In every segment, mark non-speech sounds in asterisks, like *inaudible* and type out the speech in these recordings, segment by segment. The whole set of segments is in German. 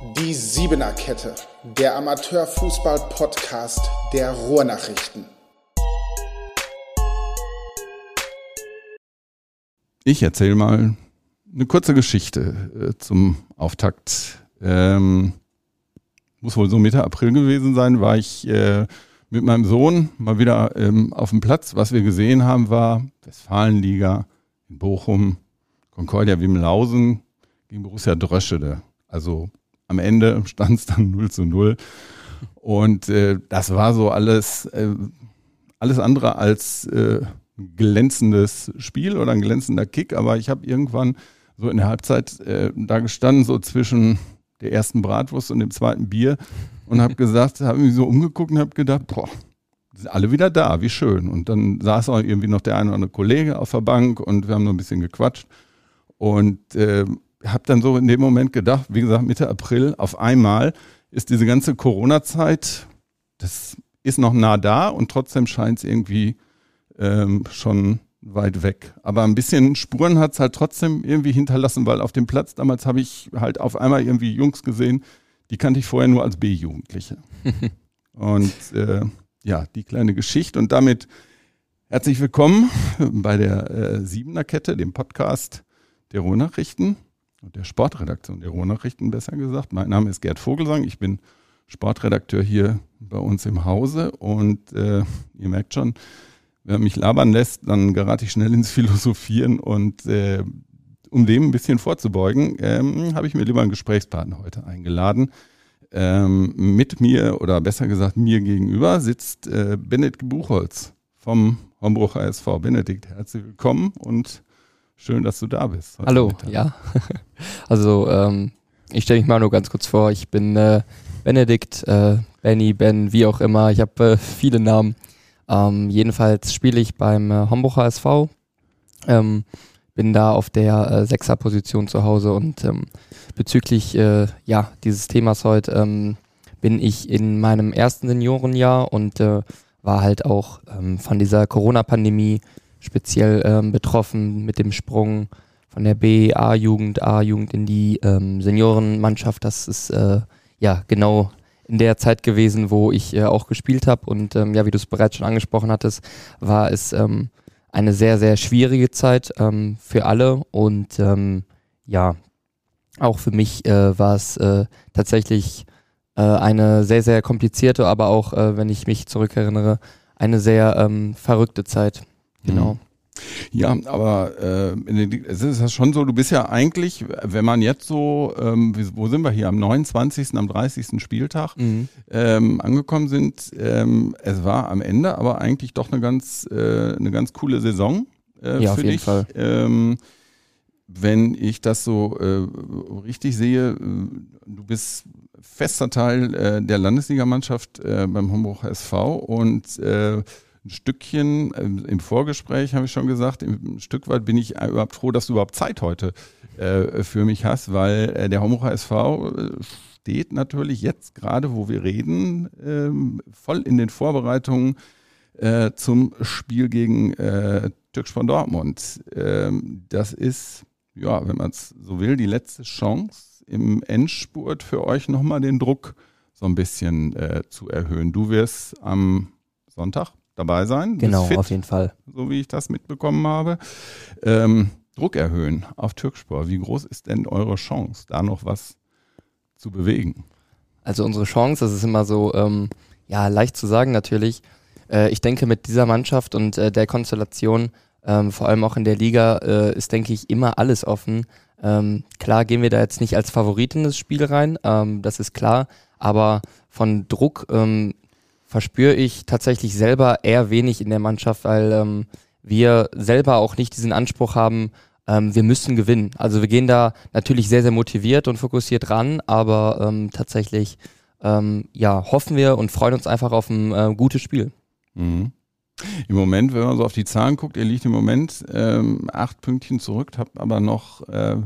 Die Siebener Kette, der Amateurfußball-Podcast der Ruhrnachrichten. Ich erzähle mal eine kurze Geschichte äh, zum Auftakt. Ähm, muss wohl so Mitte April gewesen sein, war ich äh, mit meinem Sohn mal wieder ähm, auf dem Platz. Was wir gesehen haben, war Westfalenliga in Bochum, Concordia Wimmelhausen gegen Borussia Dröschede. Also am Ende stand es dann 0 zu 0. Und äh, das war so alles, äh, alles andere als äh, glänzendes Spiel oder ein glänzender Kick. Aber ich habe irgendwann so in der Halbzeit äh, da gestanden, so zwischen der ersten Bratwurst und dem zweiten Bier und habe gesagt, habe mich so umgeguckt und habe gedacht, boah, sind alle wieder da, wie schön. Und dann saß auch irgendwie noch der eine oder andere Kollege auf der Bank und wir haben noch ein bisschen gequatscht. Und äh, habe dann so in dem Moment gedacht, wie gesagt, Mitte April, auf einmal ist diese ganze Corona-Zeit, das ist noch nah da und trotzdem scheint es irgendwie ähm, schon weit weg. Aber ein bisschen Spuren hat es halt trotzdem irgendwie hinterlassen, weil auf dem Platz damals habe ich halt auf einmal irgendwie Jungs gesehen, die kannte ich vorher nur als B-Jugendliche. *laughs* und äh, ja, die kleine Geschichte und damit herzlich willkommen bei der äh, Siebener Kette, dem Podcast der Ruhrnachrichten und der Sportredaktion der Ruhrnachrichten, besser gesagt. Mein Name ist Gerd Vogelsang, ich bin Sportredakteur hier bei uns im Hause und äh, ihr merkt schon, wer mich labern lässt, dann gerate ich schnell ins Philosophieren und äh, um dem ein bisschen vorzubeugen, ähm, habe ich mir lieber einen Gesprächspartner heute eingeladen. Ähm, mit mir oder besser gesagt mir gegenüber sitzt äh, Benedikt Buchholz vom Hombrucher SV. Benedikt, herzlich willkommen und Schön, dass du da bist. Hallo, Mittag. ja. *laughs* also ähm, ich stelle mich mal nur ganz kurz vor. Ich bin äh, Benedikt, äh, Benny, Ben, wie auch immer. Ich habe äh, viele Namen. Ähm, jedenfalls spiele ich beim äh, Homburger SV. Ähm, bin da auf der äh, Sechser-Position zu Hause und ähm, bezüglich äh, ja, dieses Themas heute ähm, bin ich in meinem ersten Seniorenjahr und äh, war halt auch ähm, von dieser Corona-Pandemie speziell ähm, betroffen mit dem Sprung von der B, A-Jugend, A-Jugend in die ähm, Seniorenmannschaft. Das ist äh, ja genau in der Zeit gewesen, wo ich äh, auch gespielt habe. Und ähm, ja, wie du es bereits schon angesprochen hattest, war es ähm, eine sehr, sehr schwierige Zeit ähm, für alle. Und ähm, ja, auch für mich äh, war es äh, tatsächlich äh, eine sehr, sehr komplizierte, aber auch, äh, wenn ich mich zurückerinnere, eine sehr ähm, verrückte Zeit. Genau. Mhm. Ja, aber äh, es ist schon so, du bist ja eigentlich, wenn man jetzt so, ähm, wo sind wir hier, am 29., am 30. Spieltag mhm. ähm, angekommen sind, ähm, es war am Ende aber eigentlich doch eine ganz, äh, eine ganz coole Saison äh, ja, für auf jeden dich. Fall. Ähm, wenn ich das so äh, richtig sehe, äh, du bist fester Teil äh, der Landesligamannschaft beim Homburg SV und ein Stückchen, ähm, im Vorgespräch habe ich schon gesagt, ein Stück weit bin ich überhaupt froh, dass du überhaupt Zeit heute äh, für mich hast, weil äh, der Homburger SV äh, steht natürlich jetzt gerade, wo wir reden, ähm, voll in den Vorbereitungen äh, zum Spiel gegen äh, Türkspor Dortmund. Ähm, das ist, ja, wenn man es so will, die letzte Chance im Endspurt für euch nochmal den Druck so ein bisschen äh, zu erhöhen. Du wirst am Sonntag dabei sein. Genau, fit, auf jeden Fall. So wie ich das mitbekommen habe. Ähm, Druck erhöhen auf Türkspor. Wie groß ist denn eure Chance, da noch was zu bewegen? Also unsere Chance, das ist immer so, ähm, ja, leicht zu sagen natürlich. Äh, ich denke, mit dieser Mannschaft und äh, der Konstellation, ähm, vor allem auch in der Liga, äh, ist, denke ich, immer alles offen. Ähm, klar gehen wir da jetzt nicht als Favorit in das Spiel rein, ähm, das ist klar, aber von Druck ähm, verspüre ich tatsächlich selber eher wenig in der Mannschaft, weil ähm, wir selber auch nicht diesen Anspruch haben, ähm, wir müssen gewinnen. Also wir gehen da natürlich sehr, sehr motiviert und fokussiert ran, aber ähm, tatsächlich ähm, ja, hoffen wir und freuen uns einfach auf ein äh, gutes Spiel. Mhm. Im Moment, wenn man so auf die Zahlen guckt, ihr liegt im Moment ähm, acht Pünktchen zurück, habt aber noch äh,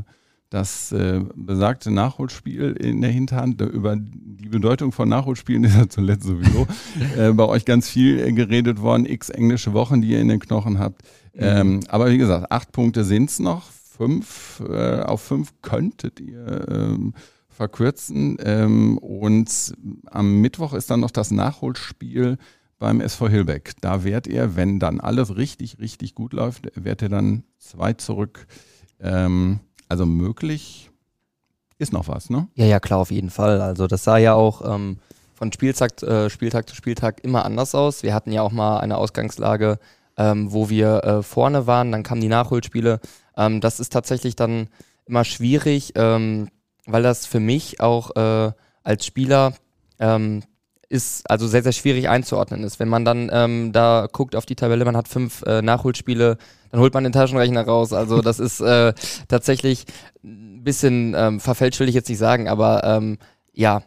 das äh, besagte Nachholspiel in der Hinterhand. Über die Bedeutung von Nachholspielen *laughs* ist ja zuletzt sowieso *laughs* äh, bei euch ganz viel äh, geredet worden. X englische Wochen, die ihr in den Knochen habt. Mhm. Ähm, aber wie gesagt, acht Punkte sind's noch. Fünf, äh, auf fünf könntet ihr ähm, verkürzen. Ähm, und am Mittwoch ist dann noch das Nachholspiel beim SV Hilbeck. Da wird er, wenn dann alles richtig, richtig gut läuft, wird er dann zwei zurück. Ähm, also möglich ist noch was, ne? Ja, ja, klar, auf jeden Fall. Also das sah ja auch ähm, von Spieltag, äh, Spieltag zu Spieltag immer anders aus. Wir hatten ja auch mal eine Ausgangslage, ähm, wo wir äh, vorne waren, dann kamen die Nachholspiele. Ähm, das ist tatsächlich dann immer schwierig, ähm, weil das für mich auch äh, als Spieler ähm, ist also sehr, sehr schwierig einzuordnen ist. Wenn man dann ähm, da guckt auf die Tabelle, man hat fünf äh, Nachholspiele, dann holt man den Taschenrechner raus. Also das ist äh, tatsächlich ein bisschen ähm, verfälscht, will ich jetzt nicht sagen, aber ähm, ja,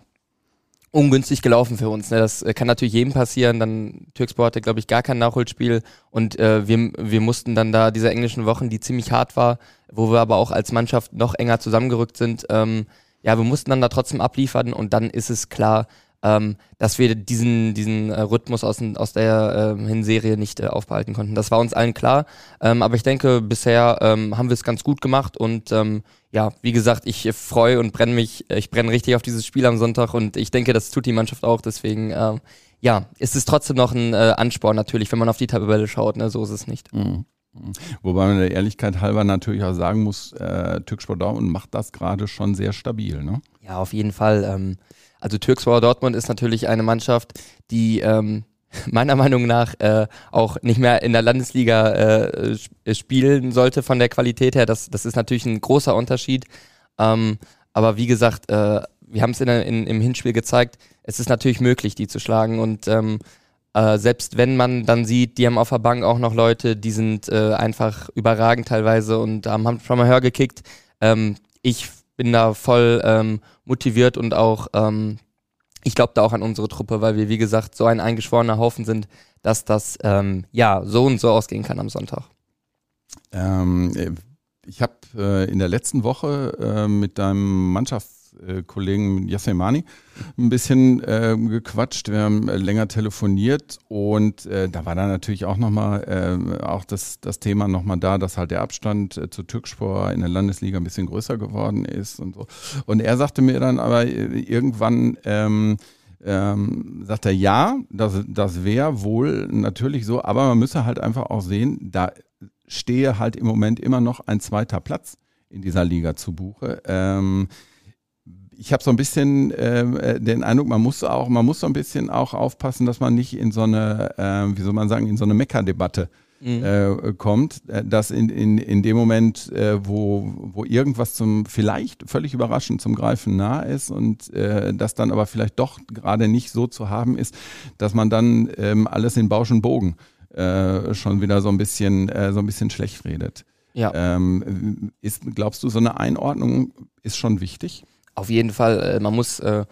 ungünstig gelaufen für uns. Ne? Das äh, kann natürlich jedem passieren. Dann Türkspor hatte, glaube ich, gar kein Nachholspiel und äh, wir, wir mussten dann da diese englischen Wochen, die ziemlich hart war, wo wir aber auch als Mannschaft noch enger zusammengerückt sind, ähm, ja, wir mussten dann da trotzdem abliefern und dann ist es klar, ähm, dass wir diesen, diesen äh, Rhythmus aus, aus der äh, Hinserie nicht äh, aufbehalten konnten. Das war uns allen klar. Ähm, aber ich denke, bisher ähm, haben wir es ganz gut gemacht und ähm, ja, wie gesagt, ich freue und brenne mich, ich brenne richtig auf dieses Spiel am Sonntag und ich denke, das tut die Mannschaft auch. Deswegen, äh, ja, ist es trotzdem noch ein äh, Ansporn natürlich, wenn man auf die Tabelle schaut. Ne? So ist es nicht. Mhm. mhm. Wobei man der Ehrlichkeit halber natürlich auch sagen muss, äh, Türksport Dortmund macht das gerade schon sehr stabil, ne? Ja, auf jeden Fall. Ähm, also Türkspor Dortmund ist natürlich eine Mannschaft, die ähm, *laughs* meiner Meinung nach äh, auch nicht mehr in der Landesliga äh, spielen sollte von der Qualität her. Das, das ist natürlich ein großer Unterschied. Ähm, aber wie gesagt, äh, wir haben es in, in, im Hinspiel gezeigt, es ist natürlich möglich, die zu schlagen. Und ähm, äh, selbst wenn man dann sieht, die haben auf der Bank auch noch Leute, die sind äh, einfach überragend teilweise und haben schon mal höher gekickt. Ähm, ich bin da voll ähm, motiviert und auch, ähm, ich glaube da auch an unsere Truppe, weil wir, wie gesagt, so ein eingeschworener Haufen sind, dass das ähm, ja so und so ausgehen kann am Sonntag. Ähm, äh, ich habe äh, in der letzten Woche äh, mit deinem Mannschafts äh, Kollegen Yasemani ein bisschen äh, gequatscht. Wir haben äh, länger telefoniert und äh, da war dann natürlich auch nochmal äh, auch das, das Thema nochmal da, dass halt der Abstand äh, zu Türkspor in der Landesliga ein bisschen größer geworden ist und so. Und er sagte mir dann aber irgendwann, ähm, ähm, sagt er, ja, das, das wäre wohl natürlich so, aber man müsse halt einfach auch sehen, da stehe halt im Moment immer noch ein zweiter Platz in dieser Liga zu Buche. Ähm, ich habe so ein bisschen ähm, äh, den Eindruck, man muss auch, man muss so ein bisschen auch aufpassen, dass man nicht in so eine, äh, wie soll man sagen, in so eine Meckerdebatte mhm. äh, kommt, äh, dass in, in, in dem Moment, äh, wo, wo irgendwas zum vielleicht völlig überraschend zum Greifen nah ist und äh, das dann aber vielleicht doch gerade nicht so zu haben ist, dass man dann ähm, alles in Bausch und Bogen schon wieder so ein bisschen, äh, so ein bisschen schlecht redet. Ja. Ähm, ist, glaubst du, so eine Einordnung ist schon wichtig? Auf jeden Fall, äh, man muss äh,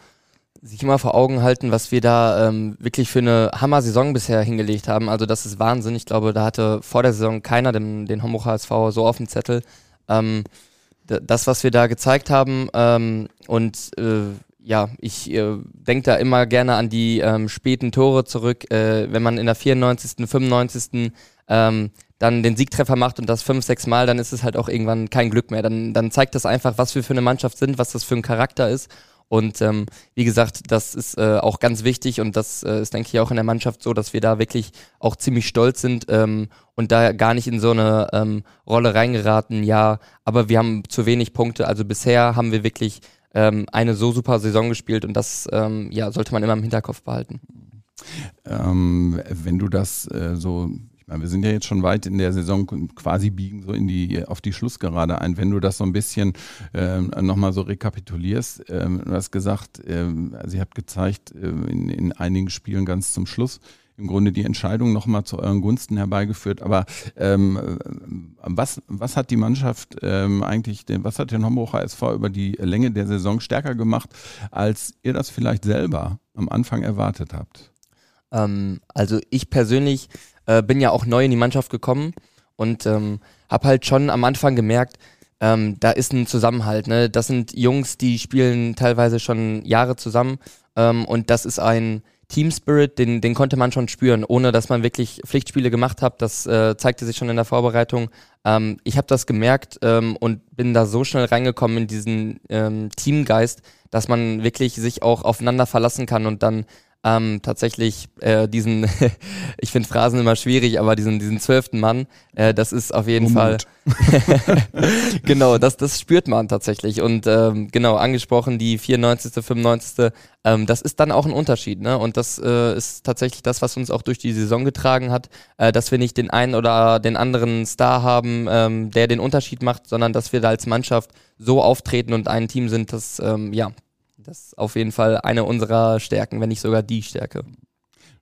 sich immer vor Augen halten, was wir da ähm, wirklich für eine Hammer-Saison bisher hingelegt haben. Also das ist Wahnsinn. Ich glaube, da hatte vor der Saison keiner den, den Homburg HSV so auf dem Zettel. Ähm, das, was wir da gezeigt haben ähm, und äh, ja, ich äh, denke da immer gerne an die ähm, späten Tore zurück, äh, wenn man in der 94., 95. Ähm, dann den Siegtreffer macht und das fünf, sechs Mal, dann ist es halt auch irgendwann kein Glück mehr. Dann, dann zeigt das einfach, was wir für eine Mannschaft sind, was das für ein Charakter ist. Und ähm, wie gesagt, das ist äh, auch ganz wichtig und das äh, ist, denke ich, auch in der Mannschaft so, dass wir da wirklich auch ziemlich stolz sind ähm, und da gar nicht in so eine ähm, Rolle reingeraten. Ja, aber wir haben zu wenig Punkte. Also bisher haben wir wirklich ähm, eine so super Saison gespielt und das ähm, ja, sollte man immer im Hinterkopf behalten. Ähm, wenn du das äh, so ich meine, wir sind ja jetzt schon weit in der Saison, quasi biegen so in die, auf die Schlussgerade ein. Wenn du das so ein bisschen ähm, nochmal so rekapitulierst, ähm, du hast gesagt, ähm, also habt gezeigt, ähm, in, in einigen Spielen ganz zum Schluss, im Grunde die Entscheidung nochmal zu euren Gunsten herbeigeführt. Aber ähm, was, was hat die Mannschaft ähm, eigentlich, was hat den Homburger SV über die Länge der Saison stärker gemacht, als ihr das vielleicht selber am Anfang erwartet habt? Ähm, also ich persönlich äh, bin ja auch neu in die Mannschaft gekommen und ähm, habe halt schon am Anfang gemerkt, ähm, da ist ein Zusammenhalt. Ne? Das sind Jungs, die spielen teilweise schon Jahre zusammen ähm, und das ist ein Team Spirit, den, den konnte man schon spüren, ohne dass man wirklich Pflichtspiele gemacht hat. Das äh, zeigte sich schon in der Vorbereitung. Ähm, ich habe das gemerkt ähm, und bin da so schnell reingekommen in diesen ähm, Teamgeist, dass man wirklich sich auch aufeinander verlassen kann und dann ähm, tatsächlich äh, diesen, *laughs* ich finde Phrasen immer schwierig, aber diesen diesen zwölften Mann, äh, das ist auf jeden Fall *laughs* genau, das das spürt man tatsächlich und ähm, genau angesprochen die 94. 95. Ähm, das ist dann auch ein Unterschied, ne? Und das äh, ist tatsächlich das, was uns auch durch die Saison getragen hat, äh, dass wir nicht den einen oder den anderen Star haben, ähm, der den Unterschied macht, sondern dass wir da als Mannschaft so auftreten und ein Team sind, das ähm, ja das ist auf jeden Fall eine unserer Stärken, wenn nicht sogar die Stärke.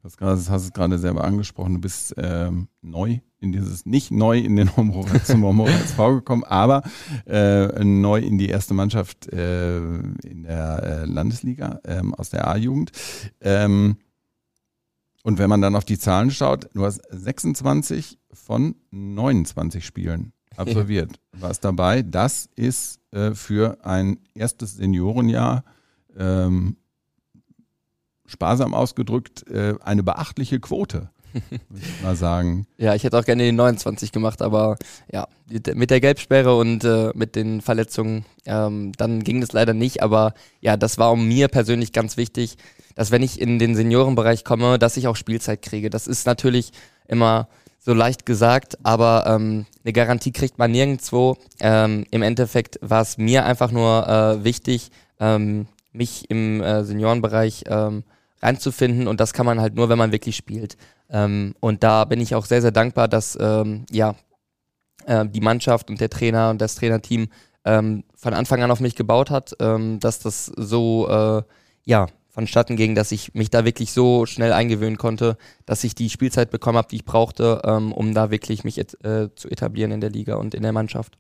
Das hast du gerade selber angesprochen. Du bist ähm, neu in dieses, nicht neu in den Homo, *laughs* zum SV gekommen, aber äh, neu in die erste Mannschaft äh, in der äh, Landesliga ähm, aus der A-Jugend. Ähm, und wenn man dann auf die Zahlen schaut, du hast 26 von 29 Spielen *laughs* absolviert. Ja. Warst dabei. Das ist äh, für ein erstes Seniorenjahr ähm, sparsam ausgedrückt, äh, eine beachtliche Quote, würde ich mal sagen. Ja, ich hätte auch gerne die 29 gemacht, aber ja, mit der Gelbsperre und äh, mit den Verletzungen, ähm, dann ging das leider nicht. Aber ja, das war mir persönlich ganz wichtig, dass wenn ich in den Seniorenbereich komme, dass ich auch Spielzeit kriege. Das ist natürlich immer so leicht gesagt, aber ähm, eine Garantie kriegt man nirgendwo. Ähm, Im Endeffekt war es mir einfach nur äh, wichtig, ähm, mich im äh, Seniorenbereich ähm, reinzufinden und das kann man halt nur, wenn man wirklich spielt. Ähm, und da bin ich auch sehr, sehr dankbar, dass ähm, ja äh, die Mannschaft und der Trainer und das Trainerteam ähm, von Anfang an auf mich gebaut hat, ähm, dass das so äh, ja vonstatten ging, dass ich mich da wirklich so schnell eingewöhnen konnte, dass ich die Spielzeit bekommen habe, die ich brauchte, ähm, um da wirklich mich et äh, zu etablieren in der Liga und in der Mannschaft.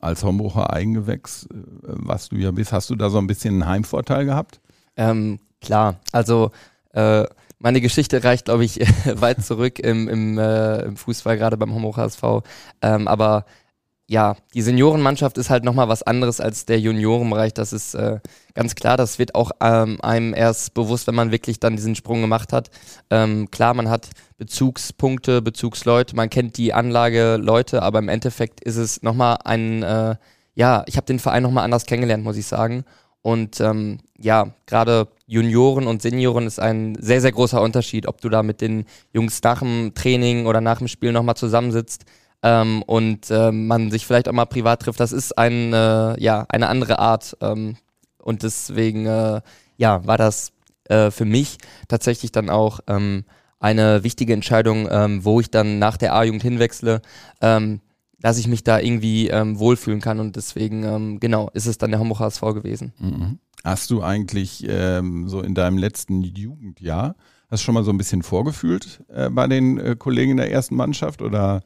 Als Homburger Eigengewächs, äh, was du ja bist, hast du da so ein bisschen einen Heimvorteil gehabt? Ähm, klar, also äh, meine Geschichte reicht, glaube ich, *laughs* weit zurück im, im, äh, im Fußball, gerade beim Homburger HSV. Ähm, aber ja, die Seniorenmannschaft ist halt nochmal was anderes als der Juniorenbereich. Das ist äh, ganz klar. Das wird auch ähm, einem erst bewusst, wenn man wirklich dann diesen Sprung gemacht hat. Ähm, klar, man hat Bezugspunkte, Bezugsleute, man kennt die Anlage, Leute, aber im Endeffekt ist es nochmal ein, äh, ja, ich habe den Verein nochmal anders kennengelernt, muss ich sagen. Und ähm, ja, gerade Junioren und Senioren ist ein sehr, sehr großer Unterschied, ob du da mit den Jungs nach dem Training oder nach dem Spiel nochmal zusammensitzt ähm, und äh, man sich vielleicht auch mal privat trifft, das ist ein, äh, ja, eine andere Art. Ähm, und deswegen äh, ja, war das äh, für mich tatsächlich dann auch ähm, eine wichtige Entscheidung, ähm, wo ich dann nach der A-Jugend hinwechsle, ähm, dass ich mich da irgendwie ähm, wohlfühlen kann. Und deswegen, ähm, genau, ist es dann der Hamburger HSV gewesen. Mhm. Hast du eigentlich ähm, so in deinem letzten Jugendjahr, hast du schon mal so ein bisschen vorgefühlt äh, bei den äh, Kollegen in der ersten Mannschaft oder?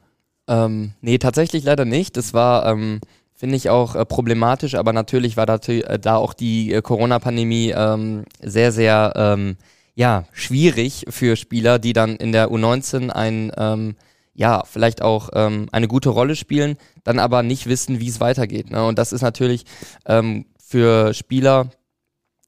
Ähm, nee, tatsächlich leider nicht. Das war, ähm, finde ich, auch äh, problematisch, aber natürlich war da, äh, da auch die äh, Corona-Pandemie ähm, sehr, sehr ähm, ja, schwierig für Spieler, die dann in der U19 ein ähm, ja, vielleicht auch ähm, eine gute Rolle spielen, dann aber nicht wissen, wie es weitergeht. Ne? Und das ist natürlich ähm, für Spieler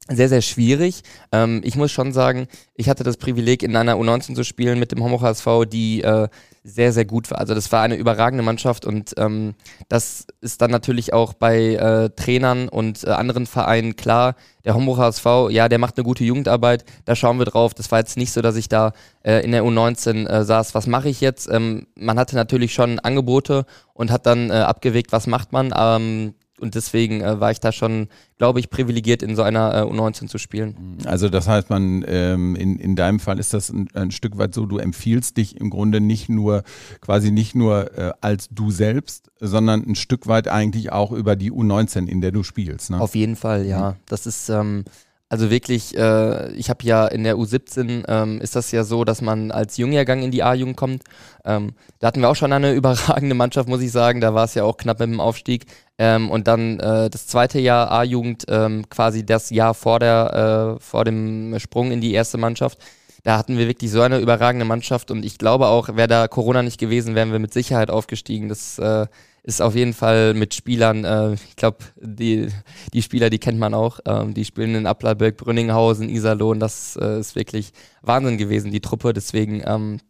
sehr, sehr schwierig. Ähm, ich muss schon sagen, ich hatte das Privileg, in einer U19 zu spielen mit dem Homo HSV, die äh, sehr, sehr gut war. Also das war eine überragende Mannschaft und ähm, das ist dann natürlich auch bei äh, Trainern und äh, anderen Vereinen klar. Der Homburg HSV, ja, der macht eine gute Jugendarbeit, da schauen wir drauf. Das war jetzt nicht so, dass ich da äh, in der U19 äh, saß, was mache ich jetzt? Ähm, man hatte natürlich schon Angebote und hat dann äh, abgewegt, was macht man. Ähm, und deswegen äh, war ich da schon, glaube ich, privilegiert, in so einer äh, U19 zu spielen. Also das heißt, man ähm, in, in deinem Fall ist das ein, ein, Stück weit so, du empfiehlst dich im Grunde nicht nur, quasi nicht nur äh, als du selbst, sondern ein Stück weit eigentlich auch über die U19, in der du spielst. Ne? Auf jeden Fall, ja. Mhm. Das ist ähm, also wirklich, äh, ich habe ja in der U17 ähm, ist das ja so, dass man als Jungjahrgang in die A-Jugend kommt. Ähm, da hatten wir auch schon eine *laughs* überragende Mannschaft, muss ich sagen. Da war es ja auch knapp mit dem Aufstieg. Ähm, und dann äh, das zweite Jahr A-Jugend, ähm, quasi das Jahr vor, der, äh, vor dem Sprung in die erste Mannschaft. Da hatten wir wirklich so eine überragende Mannschaft und ich glaube auch, wäre da Corona nicht gewesen, wären wir mit Sicherheit aufgestiegen. Das äh, ist auf jeden Fall mit Spielern, äh, ich glaube, die, die Spieler, die kennt man auch, ähm, die spielen in Applerberg, Brünninghausen, Iserlohn, das äh, ist wirklich Wahnsinn gewesen, die Truppe, deswegen ähm,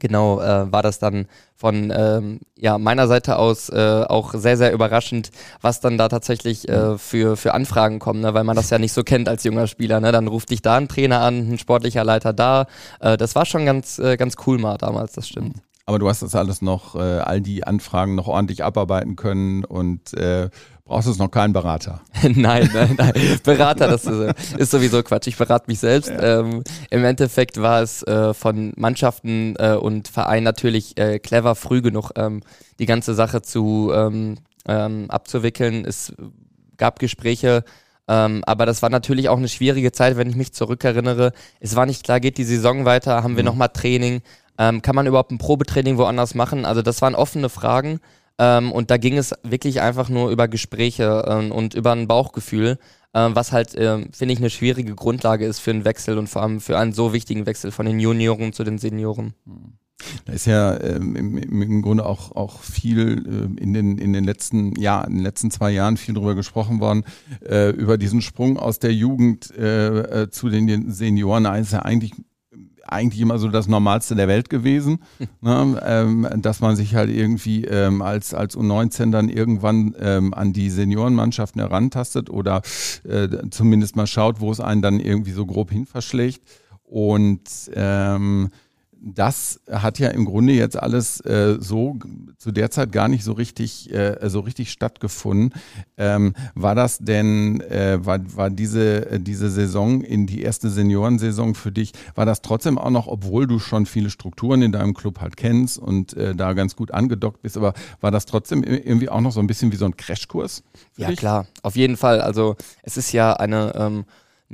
genau äh, war das dann von ähm, ja, meiner Seite aus äh, auch sehr, sehr überraschend, was dann da tatsächlich äh, für, für Anfragen kommen, ne? weil man das ja nicht so kennt als junger Spieler. Ne? Dann ruft dich da ein Trainer an, ein sportlicher Leiter da. Äh, das war schon ganz, äh, ganz cool mal damals, das stimmt. Aber du hast das alles noch, äh, all die Anfragen noch ordentlich abarbeiten können und äh, brauchst jetzt noch keinen Berater. *laughs* nein, nein, nein. Berater, das ist, ist, sowieso Quatsch. Ich berate mich selbst. Ja. Ähm, Im Endeffekt war es äh, von Mannschaften äh, und Vereinen natürlich äh, clever, früh genug ähm, die ganze Sache zu ähm, ähm abzuwickeln. Es gab Gespräche, ähm, aber das war natürlich auch eine schwierige Zeit, wenn ich mich zurückerinnere. Es war nicht klar, geht die Saison weiter, haben wir mhm. nochmal Training, ähm, kann man überhaupt ein Probetraining woanders machen? Also das waren offene Fragen. Ähm, und da ging es wirklich einfach nur über Gespräche ähm, und über ein Bauchgefühl, ähm, was halt, ähm, finde ich, eine schwierige Grundlage ist für einen Wechsel und vor allem für einen so wichtigen Wechsel von den Junioren zu den Senioren. Da ist ja ähm, im, im, Grunde auch, auch viel äh, in, den, in den letzten ja, in den letzten zwei Jahren viel darüber gesprochen worden, äh, über diesen Sprung aus der Jugend äh, äh zu den Senioren. Da ist ja eigentlich eigentlich immer so das Normalste der Welt gewesen, *laughs* ne? ähm, dass man sich halt irgendwie ähm, als, als U19 dann irgendwann ähm, an die Seniorenmannschaften herantastet oder äh, zumindest mal schaut, wo es einen dann irgendwie so grob hin verschlägt. Und ähm, das hat ja im Grunde jetzt alles äh, so zu der Zeit gar nicht so richtig, äh, so richtig stattgefunden. Ähm, war das denn, äh, war, war diese, äh, diese Saison in die erste Seniorensaison für dich, war das trotzdem auch noch, obwohl du schon viele Strukturen in deinem Club halt kennst und äh, da ganz gut angedockt bist, aber war das trotzdem irgendwie auch noch so ein bisschen wie so ein Crashkurs? Ja, dich? klar, auf jeden Fall. Also es ist ja eine ähm,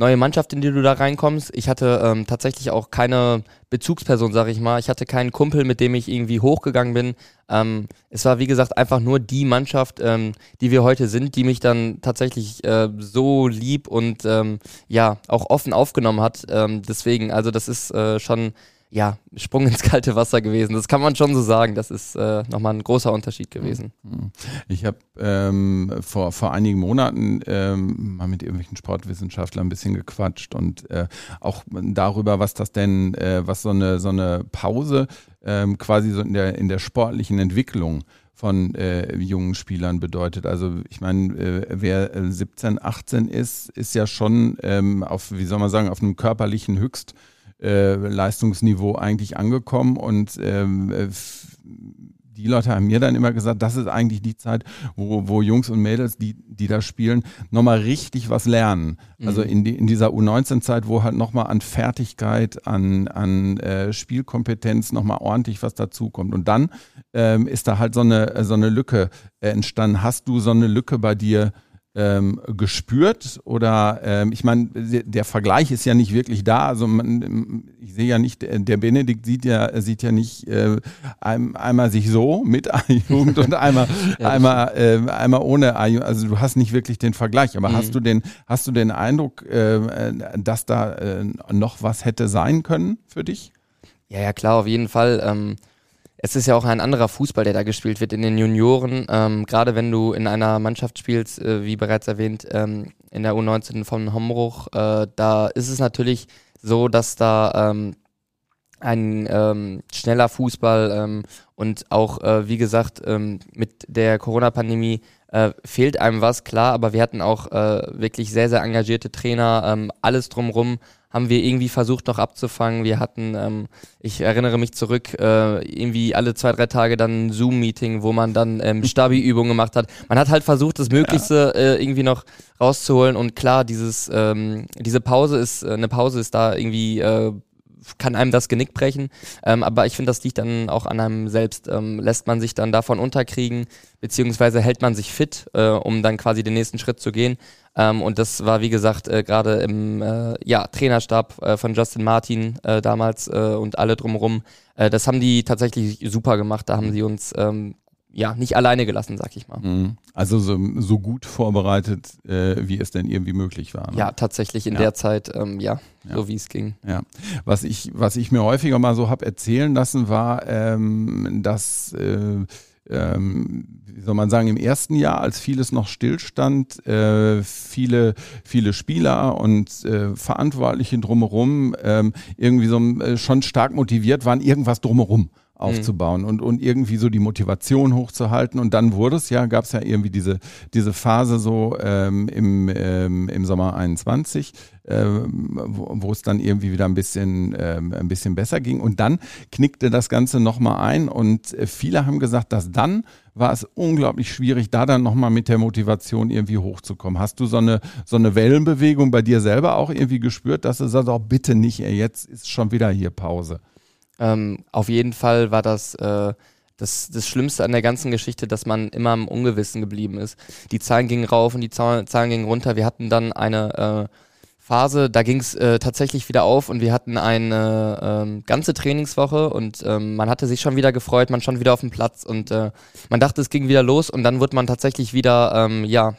neue Mannschaft, in die du da reinkommst. Ich hatte ähm, tatsächlich auch keine Bezugsperson, sag ich mal. Ich hatte keinen Kumpel, mit dem ich irgendwie hochgegangen bin. Ähm, es war, wie gesagt, einfach nur die Mannschaft, ähm, die wir heute sind, die mich dann tatsächlich äh, so lieb und ähm, ja, auch offen aufgenommen hat. Ähm, deswegen, also das ist äh, schon ja, Sprung ins kalte Wasser gewesen. Das kann man schon so sagen. Das ist äh, nochmal ein großer Unterschied gewesen. Mhm. Ich habe ähm, vor, vor einigen Monaten ähm, mal mit irgendwelchen Sportwissenschaftlern ein bisschen gequatscht und äh, auch darüber, was das denn, äh, was so eine, so eine Pause ähm, quasi so in der, in der sportlichen Entwicklung von äh, jungen Spielern bedeutet. Also ich meine, äh, wer 17, 18 ist, ist ja schon ähm, auf, wie soll man sagen, auf einem körperlichen Höchst äh, Leistungsniveau eigentlich angekommen und ähm, äh, die Leute haben mir dann immer gesagt, das ist eigentlich die Zeit, wo, wo Jungs und Mädels, die, die da spielen, nochmal richtig was lernen. Also mhm. Also in, die, in dieser U19-Zeit, wo halt nochmal an Fertigkeit, an, an äh, Spielkompetenz nochmal ordentlich was dazukommt. Und dann ähm, ist da halt so eine, so eine Lücke entstanden. Hast du so eine Lücke bei dir ähm, gespürt? Oder ähm, ich meine, der Vergleich ist ja nicht wirklich da. Also man, ich sehe ja nicht, der Benedikt sieht ja, sieht ja nicht äh, einmal sich so mit *laughs* A-Jugend und einmal, ja, einmal, äh, einmal ohne A-Jugend. Also du hast nicht wirklich den Vergleich. Aber mhm. hast du den, hast du den Eindruck, äh, dass da äh, noch was hätte sein können für dich? Ja, ja, klar, auf jeden Fall. Ähm es ist ja auch ein anderer Fußball, der da gespielt wird in den Junioren. Ähm, Gerade wenn du in einer Mannschaft spielst, äh, wie bereits erwähnt, ähm, in der U19 von Hombruch, äh, da ist es natürlich so, dass da ähm, ein ähm, schneller Fußball ähm, und auch, äh, wie gesagt, ähm, mit der Corona-Pandemie äh, fehlt einem was, klar, aber wir hatten auch äh, wirklich sehr, sehr engagierte Trainer, ähm, alles drumrum haben wir irgendwie versucht noch abzufangen. Wir hatten, ähm, ich erinnere mich zurück, äh, irgendwie alle zwei, drei Tage dann ein Zoom-Meeting, wo man dann ähm, *laughs* Stabi-Übungen gemacht hat. Man hat halt versucht, das Möglichste äh, irgendwie noch rauszuholen und klar, dieses, ähm, diese Pause ist, äh, eine Pause ist da irgendwie äh, kann einem das Genick brechen. Ähm, aber ich finde, das liegt dann auch an einem selbst. Ähm, lässt man sich dann davon unterkriegen, beziehungsweise hält man sich fit, äh, um dann quasi den nächsten Schritt zu gehen. Ähm, und das war, wie gesagt, äh, gerade im äh, ja, Trainerstab äh, von Justin Martin äh, damals äh, und alle drumherum. das haben die tatsächlich super gemacht. Da haben sie uns ähm, ja, nicht alleine gelassen, sag ich mal. Mhm. Also so, so gut vorbereitet, äh, wie es denn irgendwie möglich war. Ne? Ja, tatsächlich in ja. der Zeit, ähm, ja, ja, so wie es ging. Ja, was ich, was ich mir häufiger mal so habe erzählen lassen, war, ähm, dass äh, ähm, wie soll man sagen, im ersten Jahr, als vieles noch stillstand, äh, viele, viele Spieler und äh, Verantwortliche drumherum ähm, irgendwie so äh, schon stark motiviert waren, irgendwas drumherum aufzubauen mhm. und, und irgendwie so die Motivation hochzuhalten. Und dann wurde es ja, gab es ja irgendwie diese, diese Phase so ähm, im, ähm, im Sommer 21, ähm, wo, es dann irgendwie wieder ein bisschen, ähm, ein bisschen besser ging. Und dann knickte das Ganze nochmal ein und äh, viele haben gesagt, dass dann war es unglaublich schwierig, da dann nochmal mit der Motivation irgendwie hochzukommen. Hast du so eine, so eine Wellenbewegung bei dir selber auch irgendwie gespürt, dass du sagst, auch bitte nicht, jetzt ist schon wieder hier Pause? Ähm, auf jeden Fall war das, äh, das das Schlimmste an der ganzen Geschichte, dass man immer im Ungewissen geblieben ist. Die Zahlen gingen rauf und die Zahlen, gingen runter. Wir hatten dann eine äh, Phase, da ging es äh, tatsächlich wieder auf und wir hatten eine ähm, ganze Trainingswoche und ähm, man hatte sich schon wieder gefreut, man schon wieder auf dem Platz und äh, man dachte, es ging wieder los und dann wird man tatsächlich wieder, ähm, ja,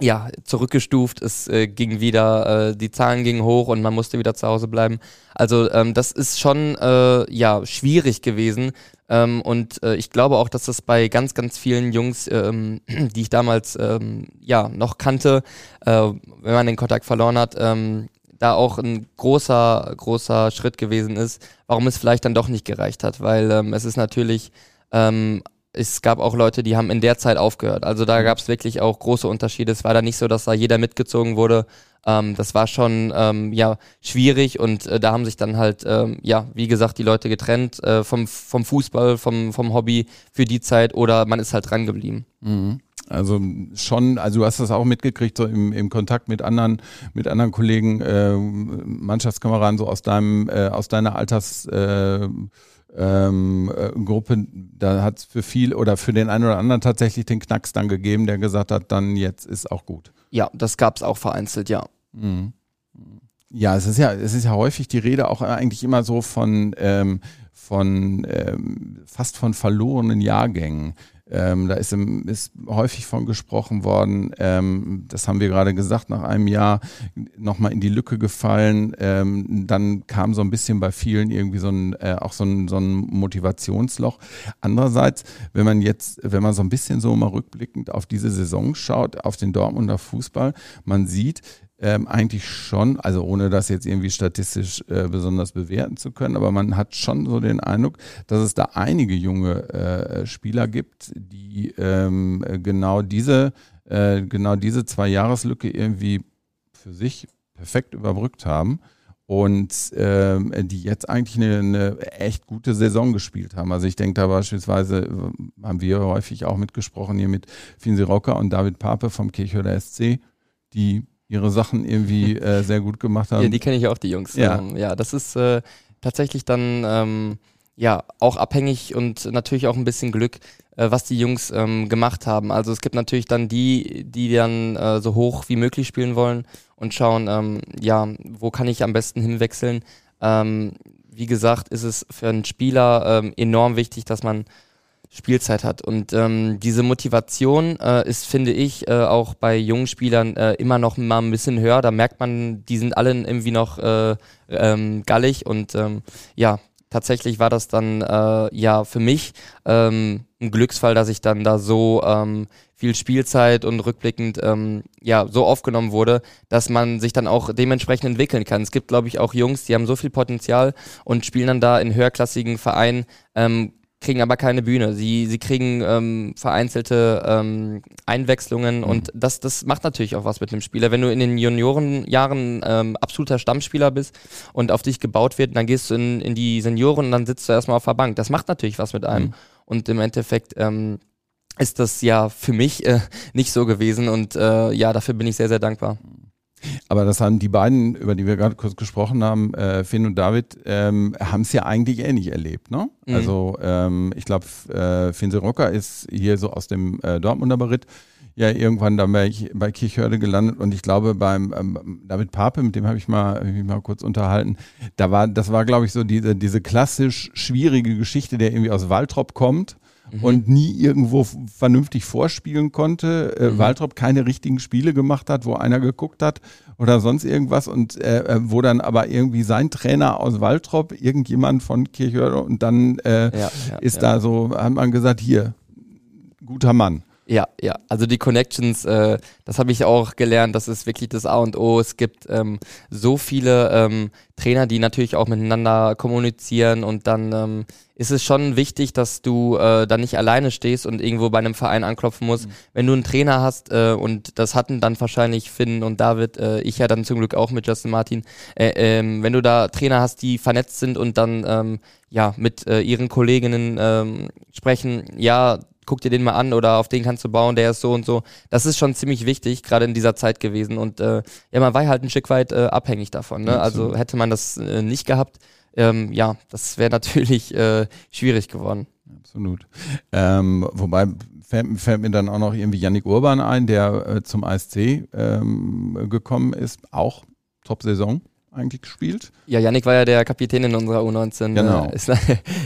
ja, zurückgestuft, es äh, ging wieder, äh, die Zahlen gingen hoch und man musste wieder zu Hause bleiben. Also ähm, das ist schon äh, ja schwierig gewesen. Ähm, und äh, ich glaube auch, dass das bei ganz, ganz vielen Jungs, ähm, *clears throat* die ich damals ähm, ja noch kannte, äh, wenn man den Kontakt verloren hat, ähm, da auch ein großer, großer Schritt gewesen ist, warum es vielleicht dann doch nicht gereicht hat, weil ähm, es ist natürlich ähm, es gab auch Leute, die haben in der Zeit aufgehört. Also da mhm. gab es wirklich auch große Unterschiede. Es war da nicht so, dass da jeder mitgezogen wurde. Ähm, das war schon ähm, ja schwierig und äh, da haben sich dann halt ähm, ja wie gesagt die Leute getrennt äh, vom vom Fußball, vom vom Hobby für die Zeit oder man ist halt dran geblieben. Mhm. Also schon, also du hast das auch mitgekriegt, so im, im Kontakt mit anderen, mit anderen Kollegen, äh, Mannschaftskameraden, so aus deinem, äh, aus deiner Alters äh, ähm, äh, Gruppe, da hat es für viel oder für den einen oder anderen tatsächlich den Knacks dann gegeben, der gesagt hat, dann jetzt ist auch gut. Ja, das gab es auch vereinzelt, ja. Mhm. Ja, es ist ja, es ist ja häufig die Rede auch eigentlich immer so von, ähm, von ähm, fast von verlorenen Jahrgängen. Ähm, da ist, im, ist häufig von gesprochen worden, ähm, das haben wir gerade gesagt, nach einem Jahr nochmal in die Lücke gefallen. Ähm, dann kam so ein bisschen bei vielen irgendwie so ein, äh, auch so ein, so ein Motivationsloch. Andererseits, wenn man jetzt, wenn man so ein bisschen so mal rückblickend auf diese Saison schaut, auf den Dortmunder Fußball, man sieht, ähm, eigentlich schon, also ohne das jetzt irgendwie statistisch äh, besonders bewerten zu können, aber man hat schon so den Eindruck, dass es da einige junge äh, Spieler gibt, die ähm, genau diese äh, genau diese zwei Jahreslücke irgendwie für sich perfekt überbrückt haben und ähm, die jetzt eigentlich eine, eine echt gute Saison gespielt haben. Also ich denke da beispielsweise, äh, haben wir häufig auch mitgesprochen hier mit Finzi Rocker und David Pape vom Kirchhörer SC, die ihre Sachen irgendwie *laughs* äh, sehr gut gemacht haben. Ja, die kenne ich auch, die Jungs. Ja, ähm, ja das ist äh, tatsächlich dann ähm, ja auch abhängig und natürlich auch ein bisschen Glück, äh, was die Jungs ähm, gemacht haben. Also es gibt natürlich dann die, die dann äh, so hoch wie möglich spielen wollen und schauen, ähm, ja, wo kann ich am besten hinwechseln. Ähm, wie gesagt, ist es für einen Spieler ähm, enorm wichtig, dass man Spielzeit hat. Und ähm, diese Motivation äh, ist, finde ich, äh, auch bei jungen Spielern äh, immer noch mal ein bisschen höher. Da merkt man, die sind alle irgendwie noch äh, ähm, gallig und ähm, ja, tatsächlich war das dann äh, ja für mich ähm, ein Glücksfall, dass ich dann da so ähm, viel Spielzeit und rückblickend ähm, ja so aufgenommen wurde, dass man sich dann auch dementsprechend entwickeln kann. Es gibt, glaube ich, auch Jungs, die haben so viel Potenzial und spielen dann da in höherklassigen Vereinen, kriegen aber keine Bühne. Sie, sie kriegen ähm, vereinzelte ähm, Einwechslungen mhm. und das, das macht natürlich auch was mit dem Spieler. Wenn du in den Juniorenjahren ähm, absoluter Stammspieler bist und auf dich gebaut wird, dann gehst du in, in die Senioren und dann sitzt du erstmal auf der Bank. Das macht natürlich was mit einem. Mhm. Und im Endeffekt ähm, ist das ja für mich äh, nicht so gewesen und äh, ja, dafür bin ich sehr, sehr dankbar. Aber das haben die beiden, über die wir gerade kurz gesprochen haben, äh, Finn und David, ähm, haben es ja eigentlich ähnlich erlebt. Ne? Mhm. Also ähm, ich glaube, äh, Finn Rocker ist hier so aus dem äh, Dortmunder Beritt ja irgendwann dann bei, bei Kirchhörde gelandet und ich glaube beim ähm, David Pape, mit dem habe ich mal hab ich mal kurz unterhalten, da war das war glaube ich so diese diese klassisch schwierige Geschichte, der irgendwie aus Waltrop kommt mhm. und nie irgendwo vernünftig vorspielen konnte. Äh, mhm. Waltrop keine richtigen Spiele gemacht hat, wo einer geguckt hat oder sonst irgendwas und äh, äh wo dann aber irgendwie sein Trainer aus Waltrop, irgendjemand von Kirchhörder und dann äh, ja, ja, ist ja. da so, hat man gesagt, hier, guter Mann. Ja, ja. Also die Connections, äh, das habe ich auch gelernt. Das ist wirklich das A und O. Es gibt ähm, so viele ähm, Trainer, die natürlich auch miteinander kommunizieren und dann ähm, ist es schon wichtig, dass du äh, dann nicht alleine stehst und irgendwo bei einem Verein anklopfen musst. Mhm. Wenn du einen Trainer hast äh, und das hatten dann wahrscheinlich Finn und David, äh, ich ja dann zum Glück auch mit Justin Martin, äh, ähm, wenn du da Trainer hast, die vernetzt sind und dann ähm, ja mit äh, ihren Kolleginnen ähm, sprechen, ja guck dir den mal an oder auf den kannst du bauen, der ist so und so. Das ist schon ziemlich wichtig, gerade in dieser Zeit gewesen. Und äh, ja, man war halt ein Stück weit äh, abhängig davon. Ne? Also hätte man das äh, nicht gehabt, ähm, ja, das wäre *laughs* natürlich äh, schwierig geworden. Absolut. Ähm, wobei fällt, fällt, mir dann auch noch irgendwie Yannick Urban ein, der äh, zum ASC ähm, gekommen ist, auch Top-Saison eigentlich gespielt. Ja, Yannick war ja der Kapitän in unserer U19. Genau. Äh, *laughs* ist,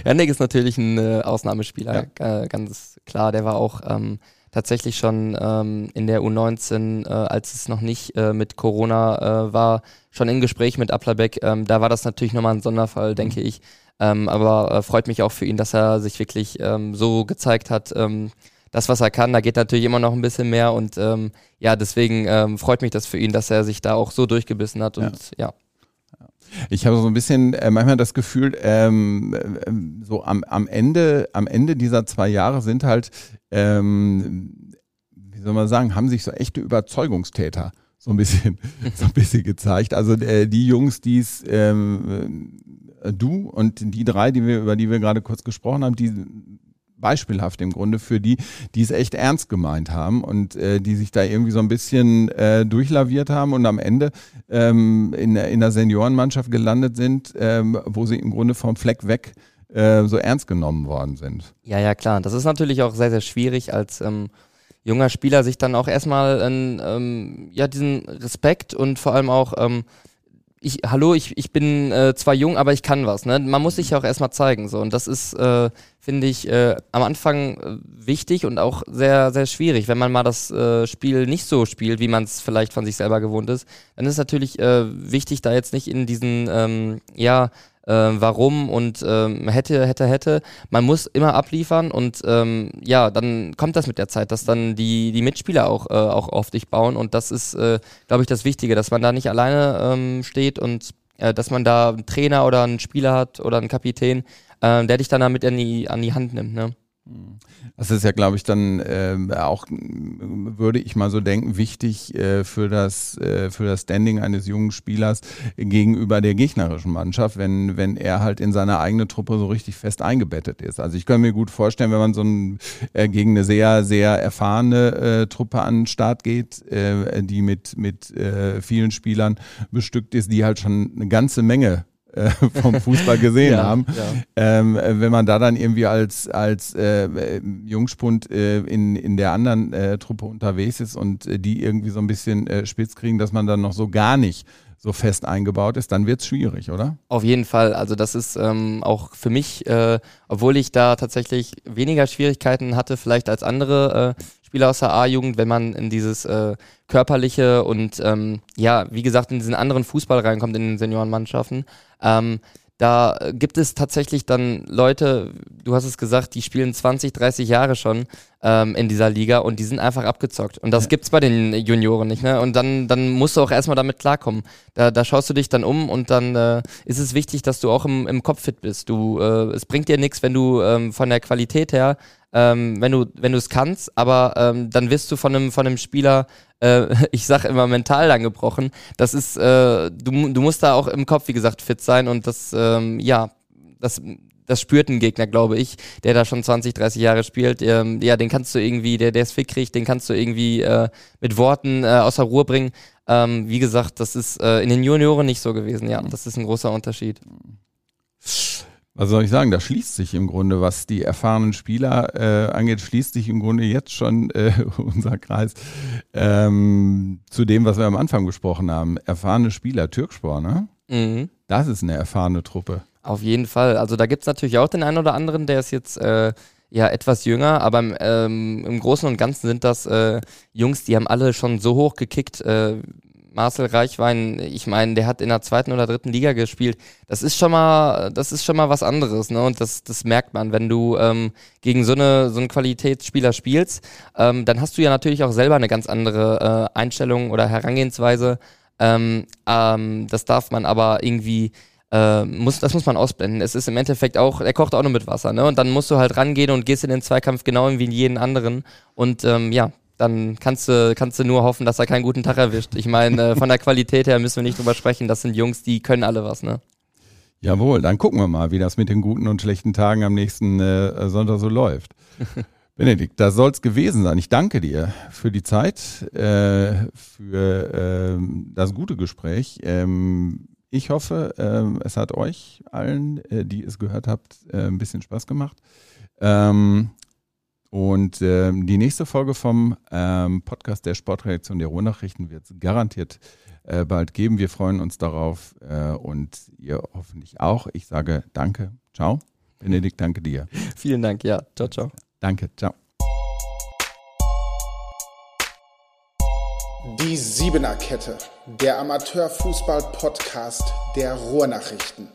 Yannick ist natürlich ein äh, Ausnahmespieler, ja. äh, ganz klar. Der war auch ähm, tatsächlich schon ähm, in der U19, äh, als es noch nicht mit Corona war, schon in Gespräch mit Applerbeck. Ähm, da war das natürlich nochmal ein Sonderfall, denke mhm. ich. Ähm, aber freut mich auch für ihn, dass er sich wirklich ähm, so gezeigt hat ähm, das, was er kann, da geht natürlich immer noch ein bisschen mehr und ähm, ja, deswegen ähm, freut mich das für ihn, dass er sich da auch so durchgebissen hat und ja. ja. Ich habe so ein bisschen äh, manchmal das Gefühl, ähm, äh, so am, am Ende, am Ende dieser zwei Jahre sind halt, ähm, wie soll man sagen, haben sich so echte Überzeugungstäter so ein bisschen, *laughs* so ein bisschen gezeigt. Also äh, die Jungs, die es ähm, äh, du und die drei, die wir über die wir gerade kurz gesprochen haben, die beispielhaft im Grunde für die, die es echt ernst gemeint haben und äh, die sich da irgendwie so ein bisschen äh, durchlaviert haben und am Ende ähm, in, in der Seniorenmannschaft gelandet sind, ähm, wo sie im Grunde vom Fleck weg äh, so ernst genommen worden sind. Ja, ja, klar. Das ist natürlich auch sehr, sehr schwierig als ähm, junger Spieler, sich dann auch erstmal ähm, ja, diesen Respekt und vor allem auch ähm, ich, hallo, ich, ich bin äh, zwar jung, aber ich kann was. Ne? Man muss sich ja auch erstmal zeigen. So. Und das ist, äh, finde ich, äh, am Anfang äh, wichtig und auch sehr, sehr schwierig. Wenn man mal das äh, Spiel nicht so spielt, wie man es vielleicht von sich selber gewohnt ist, dann ist natürlich äh, wichtig, da jetzt nicht in diesen, ähm, ja, äh, warum und ähm, hätte, hätte, hätte. Man muss immer abliefern und ähm, ja, dann kommt das mit der Zeit, dass dann die, die Mitspieler auch, äh, auch auf dich bauen und das ist, äh, glaube ich, das Wichtige, dass man da nicht alleine ähm, steht und äh, dass man da einen Trainer oder einen Spieler hat oder einen Kapitän, äh, der dich dann damit an die, an die Hand nimmt. Ne? Das ist ja, glaube ich, dann äh, auch, würde ich mal so denken, wichtig äh, für, das, äh, für das Standing eines jungen Spielers gegenüber der gegnerischen Mannschaft, wenn, wenn er halt in seine eigene Truppe so richtig fest eingebettet ist. Also ich kann mir gut vorstellen, wenn man so ein, äh, gegen eine sehr, sehr erfahrene äh, Truppe an den Start geht, äh, die mit, mit äh, vielen Spielern bestückt ist, die halt schon eine ganze Menge äh, *laughs* vom Fußball gesehen *laughs* ja, haben. Ja. Ähm, wenn man da dann irgendwie als, als äh, Jungspund äh, in, in der anderen äh, Truppe unterwegs ist und äh, die irgendwie so ein bisschen spitz kriegen, dass man dann noch so gar nicht so fest eingebaut ist, dann wird es schwierig, oder? Auf jeden Fall. Also das ist ähm, auch für mich, äh, obwohl ich da tatsächlich weniger Schwierigkeiten hatte, vielleicht als andere äh, Spieler aus der A-Jugend, wenn man in dieses äh, körperliche und ähm, ja, wie gesagt, in diesen anderen Fußball reinkommt in den Seniorenmannschaften. Ähm, da gibt es tatsächlich dann Leute, du hast es gesagt, die spielen 20, 30 Jahre schon ähm, in dieser Liga und die sind einfach abgezockt. Und das ja. gibt's bei den Junioren nicht, ne? Und dann, dann musst du auch erstmal damit klarkommen. Da, da schaust du dich dann um und dann äh, ist es wichtig, dass du auch im, im Kopf fit bist. Du, äh, es bringt dir nichts, wenn du ähm, von der Qualität her ähm, wenn du wenn du es kannst, aber ähm, dann wirst du von einem von einem Spieler, äh, *laughs* ich sag immer mental lang gebrochen. Das ist, äh, du du musst da auch im Kopf wie gesagt fit sein und das ähm, ja das das spürt ein Gegner, glaube ich, der da schon 20, 30 Jahre spielt. Ähm, ja, den kannst du irgendwie, der, der ist fickrig, den kannst du irgendwie äh, mit Worten äh, außer Ruhe bringen. Ähm, wie gesagt, das ist äh, in den Junioren nicht so gewesen, ja. Das ist ein großer Unterschied. Was soll ich sagen? Da schließt sich im Grunde, was die erfahrenen Spieler äh, angeht, schließt sich im Grunde jetzt schon äh, *laughs* unser Kreis ähm, zu dem, was wir am Anfang besprochen haben. Erfahrene Spieler, Türkspor, ne? Mhm. Das ist eine erfahrene Truppe. Auf jeden Fall. Also da gibt es natürlich auch den einen oder anderen, der ist jetzt äh, ja etwas jünger, aber ähm, im Großen und Ganzen sind das äh, Jungs, die haben alle schon so hoch gekickt, äh, Marcel Reichwein, ich meine, der hat in der zweiten oder dritten Liga gespielt. Das ist schon mal, das ist schon mal was anderes, ne? Und das, das merkt man, wenn du ähm, gegen so eine so einen Qualitätsspieler spielst, ähm, dann hast du ja natürlich auch selber eine ganz andere äh, Einstellung oder Herangehensweise. Ähm, ähm, das darf man aber irgendwie äh, muss, das muss man ausblenden. Es ist im Endeffekt auch, er kocht auch nur mit Wasser, ne? Und dann musst du halt rangehen und gehst in den Zweikampf genau wie in jeden anderen. Und ähm, ja, dann kannst du, kannst du nur hoffen, dass er keinen guten Tag erwischt. Ich meine, äh, von der Qualität her müssen wir nicht drüber sprechen. Das sind Jungs, die können alle was, ne? Jawohl, dann gucken wir mal, wie das mit den guten und schlechten Tagen am nächsten äh, Sonntag so läuft. *laughs* Benedikt, das soll es gewesen sein. Ich danke dir für die Zeit, äh, für äh, das gute Gespräch. Ähm, ich hoffe, äh, es hat euch allen, äh, die es gehört habt, äh, ein bisschen Spaß gemacht. Ähm, und ähm, die nächste Folge vom ähm, Podcast der Sportreaktion der Ruhrnachrichten wird es garantiert äh, bald geben. Wir freuen uns darauf äh, und ihr hoffentlich auch. Ich sage danke. Ciao. Benedikt, danke dir. *laughs* Vielen Dank, ja. Ciao, ciao. Danke, ciao. Die Siebener Kette, der Amateurfußball-Podcast der Ruhrnachrichten.